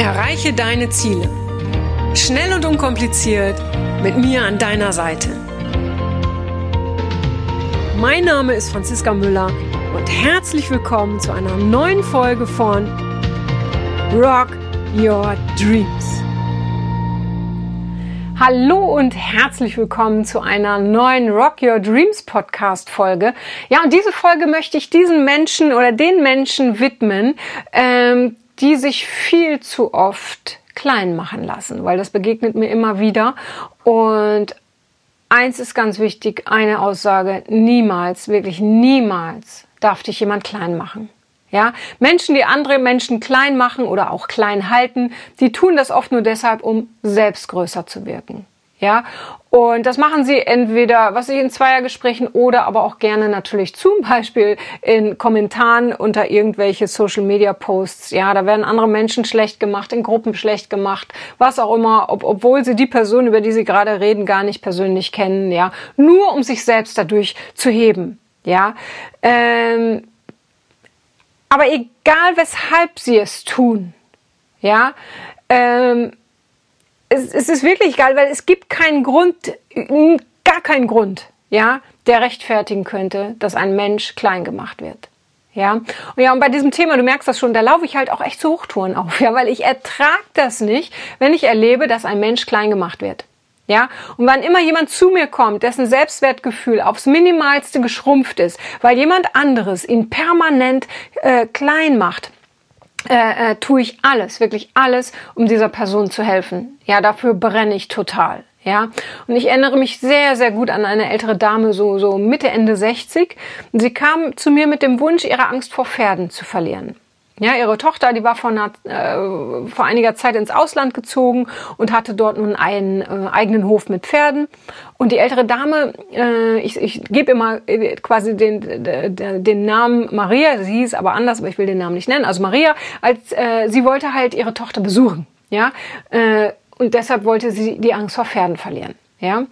Erreiche deine Ziele. Schnell und unkompliziert mit mir an deiner Seite. Mein Name ist Franziska Müller und herzlich willkommen zu einer neuen Folge von Rock Your Dreams. Hallo und herzlich willkommen zu einer neuen Rock Your Dreams Podcast Folge. Ja, und diese Folge möchte ich diesen Menschen oder den Menschen widmen, ähm, die sich viel zu oft klein machen lassen, weil das begegnet mir immer wieder. Und eins ist ganz wichtig, eine Aussage, niemals, wirklich niemals darf dich jemand klein machen. Ja, Menschen, die andere Menschen klein machen oder auch klein halten, die tun das oft nur deshalb, um selbst größer zu wirken. Ja, und das machen sie entweder, was ich in Zweiergesprächen oder aber auch gerne natürlich zum Beispiel in Kommentaren unter irgendwelche Social Media Posts. Ja, da werden andere Menschen schlecht gemacht, in Gruppen schlecht gemacht, was auch immer, ob, obwohl sie die Person, über die sie gerade reden, gar nicht persönlich kennen. Ja, nur um sich selbst dadurch zu heben. Ja, ähm, aber egal weshalb sie es tun, ja, ähm, es, es ist wirklich geil, weil es gibt keinen Grund, gar keinen Grund, ja, der rechtfertigen könnte, dass ein Mensch klein gemacht wird. Ja, und ja, und bei diesem Thema, du merkst das schon, da laufe ich halt auch echt zu Hochtouren auf, ja, weil ich ertrag das nicht, wenn ich erlebe, dass ein Mensch klein gemacht wird. Ja, und wann immer jemand zu mir kommt, dessen Selbstwertgefühl aufs Minimalste geschrumpft ist, weil jemand anderes ihn permanent äh, klein macht, äh, äh, tue ich alles, wirklich alles, um dieser Person zu helfen. Ja, dafür brenne ich total. Ja, und ich erinnere mich sehr, sehr gut an eine ältere Dame, so, so Mitte, Ende 60. Sie kam zu mir mit dem Wunsch, ihre Angst vor Pferden zu verlieren. Ja, ihre Tochter, die war vor, einer, äh, vor einiger Zeit ins Ausland gezogen und hatte dort nun einen äh, eigenen Hof mit Pferden. Und die ältere Dame, äh, ich, ich gebe immer äh, quasi den, den, Namen Maria, sie hieß aber anders, aber ich will den Namen nicht nennen. Also Maria, als äh, sie wollte halt ihre Tochter besuchen. Ja, äh, und deshalb wollte sie die Angst vor Pferden verlieren. Ja,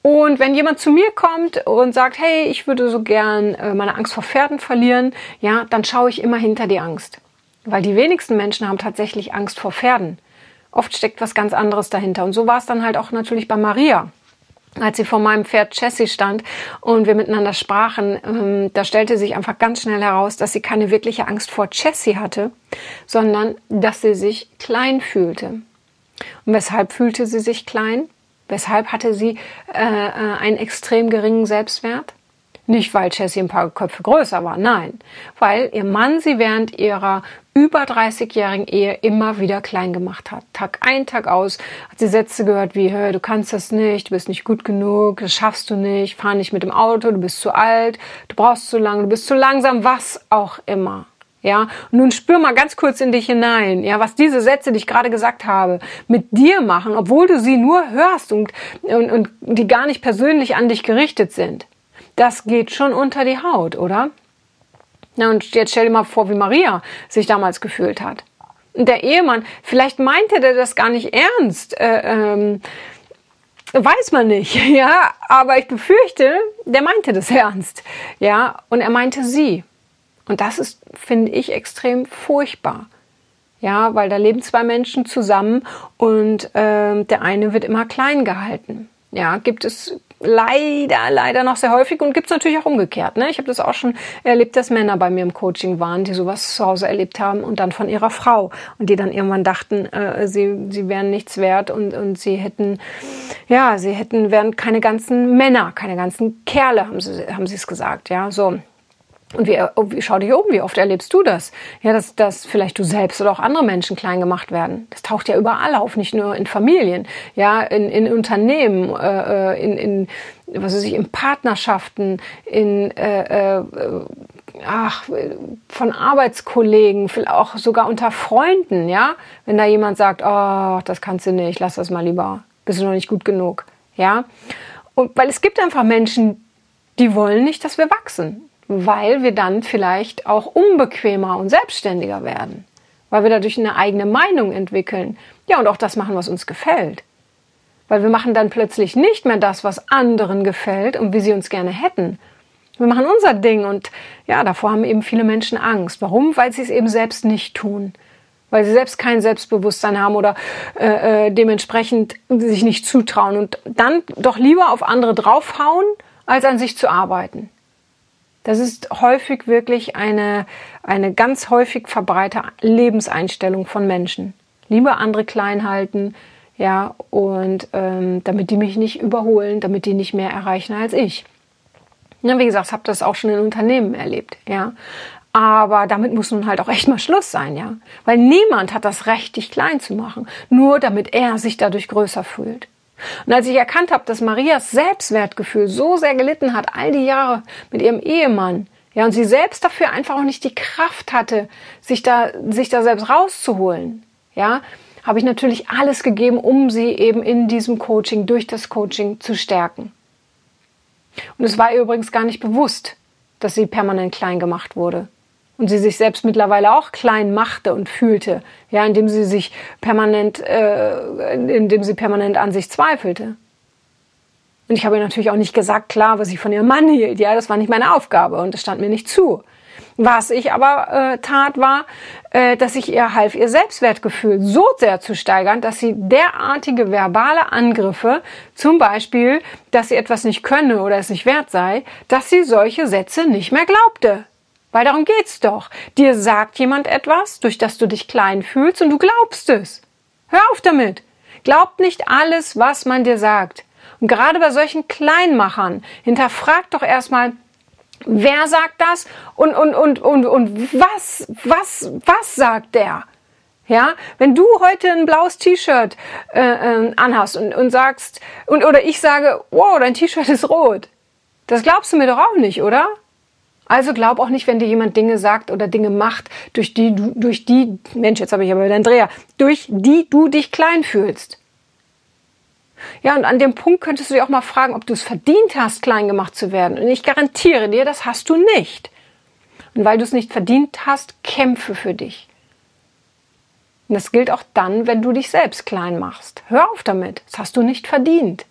und wenn jemand zu mir kommt und sagt, hey, ich würde so gern meine Angst vor Pferden verlieren, ja, dann schaue ich immer hinter die Angst. Weil die wenigsten Menschen haben tatsächlich Angst vor Pferden. Oft steckt was ganz anderes dahinter. Und so war es dann halt auch natürlich bei Maria. Als sie vor meinem Pferd Jessie stand und wir miteinander sprachen, ähm, da stellte sich einfach ganz schnell heraus, dass sie keine wirkliche Angst vor Jessie hatte, sondern dass sie sich klein fühlte. Und weshalb fühlte sie sich klein? Weshalb hatte sie äh, äh einen extrem geringen Selbstwert? Nicht, weil Jessie ein paar Köpfe größer war, nein, weil ihr Mann sie während ihrer über 30-jährigen Ehe immer wieder klein gemacht hat. Tag ein, Tag aus hat sie Sätze gehört wie, du kannst das nicht, du bist nicht gut genug, das schaffst du nicht, fahr nicht mit dem Auto, du bist zu alt, du brauchst zu lange, du bist zu langsam, was auch immer. Ja, und nun spür mal ganz kurz in dich hinein, ja, was diese Sätze, die ich gerade gesagt habe, mit dir machen, obwohl du sie nur hörst und, und, und die gar nicht persönlich an dich gerichtet sind. Das geht schon unter die Haut, oder? Na, und jetzt stell dir mal vor, wie Maria sich damals gefühlt hat. Und der Ehemann, vielleicht meinte der das gar nicht ernst. Äh, ähm, weiß man nicht, ja, aber ich befürchte, der meinte das ernst, ja, und er meinte sie. Und das ist, finde ich, extrem furchtbar. Ja, weil da leben zwei Menschen zusammen und äh, der eine wird immer klein gehalten. Ja, gibt es leider, leider noch sehr häufig und gibt es natürlich auch umgekehrt. Ne? Ich habe das auch schon erlebt, dass Männer bei mir im Coaching waren, die sowas zu Hause erlebt haben und dann von ihrer Frau und die dann irgendwann dachten, äh, sie, sie wären nichts wert und, und sie hätten, ja, sie hätten, wären keine ganzen Männer, keine ganzen Kerle, haben sie, haben sie es gesagt, ja, so. Und wie, wie, schau dich um, wie oft erlebst du das? Ja, dass, dass vielleicht du selbst oder auch andere Menschen klein gemacht werden. Das taucht ja überall auf, nicht nur in Familien, ja, in, in Unternehmen, äh, äh in, in, was weiß ich, in Partnerschaften, in, äh, äh, ach, von Arbeitskollegen, vielleicht auch sogar unter Freunden, ja. Wenn da jemand sagt, oh, das kannst du nicht, lass das mal lieber, bist du noch nicht gut genug, ja. Und weil es gibt einfach Menschen, die wollen nicht, dass wir wachsen weil wir dann vielleicht auch unbequemer und selbstständiger werden, weil wir dadurch eine eigene Meinung entwickeln. Ja, und auch das machen, was uns gefällt. Weil wir machen dann plötzlich nicht mehr das, was anderen gefällt und wie sie uns gerne hätten. Wir machen unser Ding und ja, davor haben eben viele Menschen Angst. Warum? Weil sie es eben selbst nicht tun. weil sie selbst kein Selbstbewusstsein haben oder äh, äh, dementsprechend sich nicht zutrauen und dann doch lieber auf andere draufhauen, als an sich zu arbeiten. Das ist häufig wirklich eine, eine ganz häufig verbreitete Lebenseinstellung von Menschen. Lieber andere klein halten, ja, und ähm, damit die mich nicht überholen, damit die nicht mehr erreichen als ich. Ja, wie gesagt, habe das auch schon in Unternehmen erlebt, ja. Aber damit muss nun halt auch echt mal Schluss sein, ja. Weil niemand hat das Recht, dich klein zu machen, nur damit er sich dadurch größer fühlt. Und als ich erkannt habe, dass Marias Selbstwertgefühl so sehr gelitten hat, all die Jahre mit ihrem Ehemann, ja, und sie selbst dafür einfach auch nicht die Kraft hatte, sich da, sich da selbst rauszuholen, ja, habe ich natürlich alles gegeben, um sie eben in diesem Coaching, durch das Coaching zu stärken. Und es war ihr übrigens gar nicht bewusst, dass sie permanent klein gemacht wurde. Und sie sich selbst mittlerweile auch klein machte und fühlte, ja, indem sie sich permanent, äh, indem sie permanent an sich zweifelte. Und ich habe ihr natürlich auch nicht gesagt, klar, was ich von ihrem Mann hielt. Ja, das war nicht meine Aufgabe und das stand mir nicht zu. Was ich aber äh, tat, war, äh, dass ich ihr half, ihr Selbstwertgefühl so sehr zu steigern, dass sie derartige verbale Angriffe, zum Beispiel, dass sie etwas nicht könne oder es nicht wert sei, dass sie solche Sätze nicht mehr glaubte. Weil darum geht's doch. Dir sagt jemand etwas, durch das du dich klein fühlst und du glaubst es. Hör auf damit. Glaub nicht alles, was man dir sagt. Und gerade bei solchen Kleinmachern, hinterfrag doch erstmal, Wer sagt das? Und, und, und, und, und was, was, was sagt der? Ja, wenn du heute ein blaues T-Shirt äh, äh, anhast und, und sagst, und, oder ich sage, wow, dein T-Shirt ist rot. Das glaubst du mir doch auch nicht, oder? Also glaub auch nicht, wenn dir jemand Dinge sagt oder Dinge macht, durch die du, durch die, Mensch, jetzt habe ich aber wieder einen Dreher, durch die du dich klein fühlst. Ja, und an dem Punkt könntest du dich auch mal fragen, ob du es verdient hast, klein gemacht zu werden. Und ich garantiere dir, das hast du nicht. Und weil du es nicht verdient hast, kämpfe für dich. Und das gilt auch dann, wenn du dich selbst klein machst. Hör auf damit. Das hast du nicht verdient.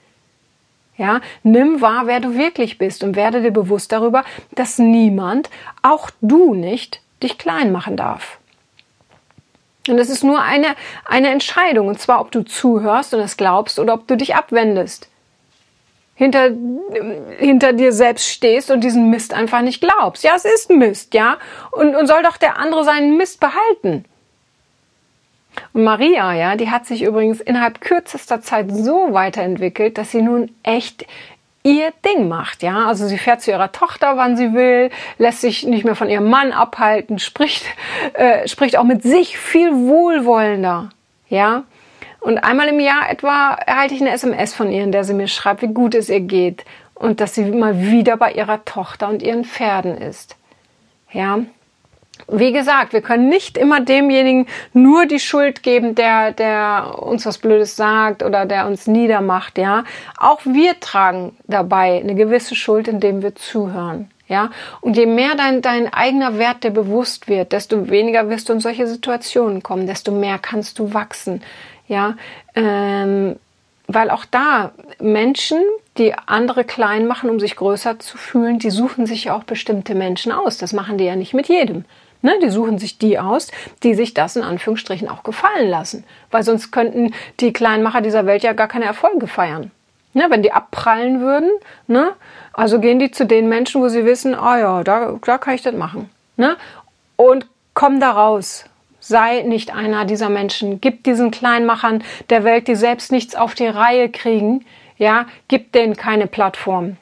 Ja, nimm wahr, wer du wirklich bist und werde dir bewusst darüber, dass niemand, auch du nicht, dich klein machen darf. Und es ist nur eine, eine Entscheidung, und zwar, ob du zuhörst und es glaubst oder ob du dich abwendest. Hinter, hinter dir selbst stehst und diesen Mist einfach nicht glaubst. Ja, es ist Mist, ja. Und, und soll doch der andere seinen Mist behalten. Und Maria, ja, die hat sich übrigens innerhalb kürzester Zeit so weiterentwickelt, dass sie nun echt ihr Ding macht, ja. Also sie fährt zu ihrer Tochter, wann sie will, lässt sich nicht mehr von ihrem Mann abhalten, spricht, äh, spricht auch mit sich viel wohlwollender, ja. Und einmal im Jahr etwa erhalte ich eine SMS von ihr, in der sie mir schreibt, wie gut es ihr geht und dass sie mal wieder bei ihrer Tochter und ihren Pferden ist. Ja, wie gesagt, wir können nicht immer demjenigen nur die Schuld geben, der, der uns was Blödes sagt oder der uns niedermacht, ja. Auch wir tragen dabei eine gewisse Schuld, indem wir zuhören, ja. Und je mehr dein, dein eigener Wert dir bewusst wird, desto weniger wirst du in solche Situationen kommen, desto mehr kannst du wachsen, ja. Ähm, weil auch da Menschen, die andere klein machen, um sich größer zu fühlen, die suchen sich ja auch bestimmte Menschen aus. Das machen die ja nicht mit jedem. Ne, die suchen sich die aus, die sich das in Anführungsstrichen auch gefallen lassen. Weil sonst könnten die Kleinmacher dieser Welt ja gar keine Erfolge feiern. Ne, wenn die abprallen würden, ne, also gehen die zu den Menschen, wo sie wissen, ah oh ja, da, da kann ich das machen. Ne? Und komm da raus. Sei nicht einer dieser Menschen. Gib diesen Kleinmachern der Welt, die selbst nichts auf die Reihe kriegen, ja, gib denen keine Plattform.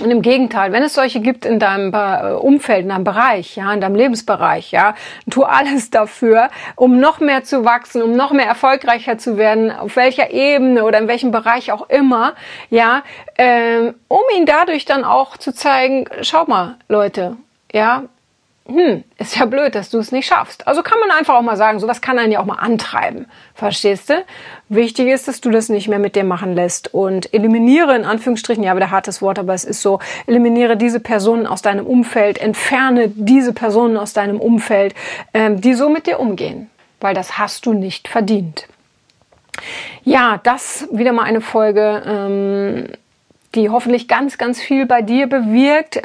Und im Gegenteil, wenn es solche gibt in deinem äh, Umfeld, in deinem Bereich, ja, in deinem Lebensbereich, ja, tu alles dafür, um noch mehr zu wachsen, um noch mehr erfolgreicher zu werden, auf welcher Ebene oder in welchem Bereich auch immer, ja, ähm, um ihn dadurch dann auch zu zeigen, schau mal, Leute, ja, hm, ist ja blöd, dass du es nicht schaffst. Also kann man einfach auch mal sagen, sowas kann einen ja auch mal antreiben. Verstehst du? Wichtig ist, dass du das nicht mehr mit dir machen lässt und eliminiere in Anführungsstrichen, ja, wieder hartes Wort, aber es ist so, eliminiere diese Personen aus deinem Umfeld, entferne diese Personen aus deinem Umfeld, ähm, die so mit dir umgehen, weil das hast du nicht verdient. Ja, das wieder mal eine Folge. Ähm, die hoffentlich ganz, ganz viel bei dir bewirkt, äh,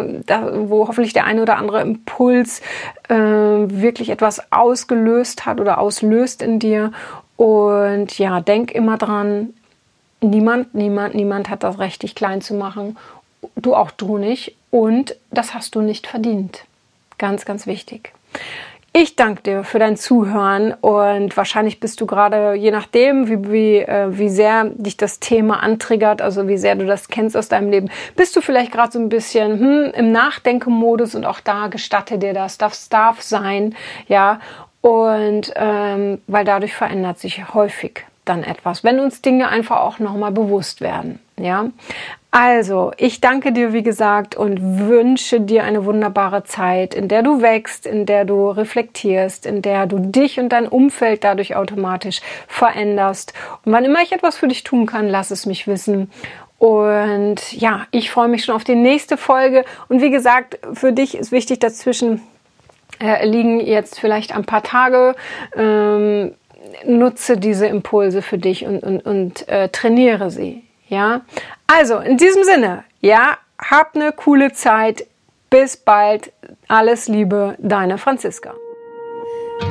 äh, da, wo hoffentlich der eine oder andere Impuls äh, wirklich etwas ausgelöst hat oder auslöst in dir. Und ja, denk immer dran, niemand, niemand, niemand hat das Recht, dich klein zu machen. Du auch du nicht. Und das hast du nicht verdient. Ganz, ganz wichtig. Ich danke dir für dein Zuhören und wahrscheinlich bist du gerade, je nachdem, wie, wie, äh, wie sehr dich das Thema antriggert, also wie sehr du das kennst aus deinem Leben, bist du vielleicht gerade so ein bisschen hm, im Nachdenkemodus und auch da gestatte dir das, das darf sein, ja. Und ähm, weil dadurch verändert sich häufig dann etwas, wenn uns Dinge einfach auch nochmal bewusst werden. Ja, also ich danke dir, wie gesagt, und wünsche dir eine wunderbare Zeit, in der du wächst, in der du reflektierst, in der du dich und dein Umfeld dadurch automatisch veränderst. Und wann immer ich etwas für dich tun kann, lass es mich wissen. Und ja, ich freue mich schon auf die nächste Folge. Und wie gesagt, für dich ist wichtig dazwischen äh, liegen jetzt vielleicht ein paar Tage. Ähm, nutze diese Impulse für dich und, und, und äh, trainiere sie. Ja, also in diesem Sinne, ja, hab eine coole Zeit. Bis bald. Alles Liebe, deine Franziska.